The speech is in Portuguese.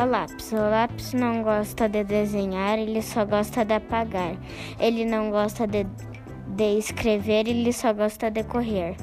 O lápis. O lápis não gosta de desenhar, ele só gosta de apagar. Ele não gosta de, de escrever, ele só gosta de correr.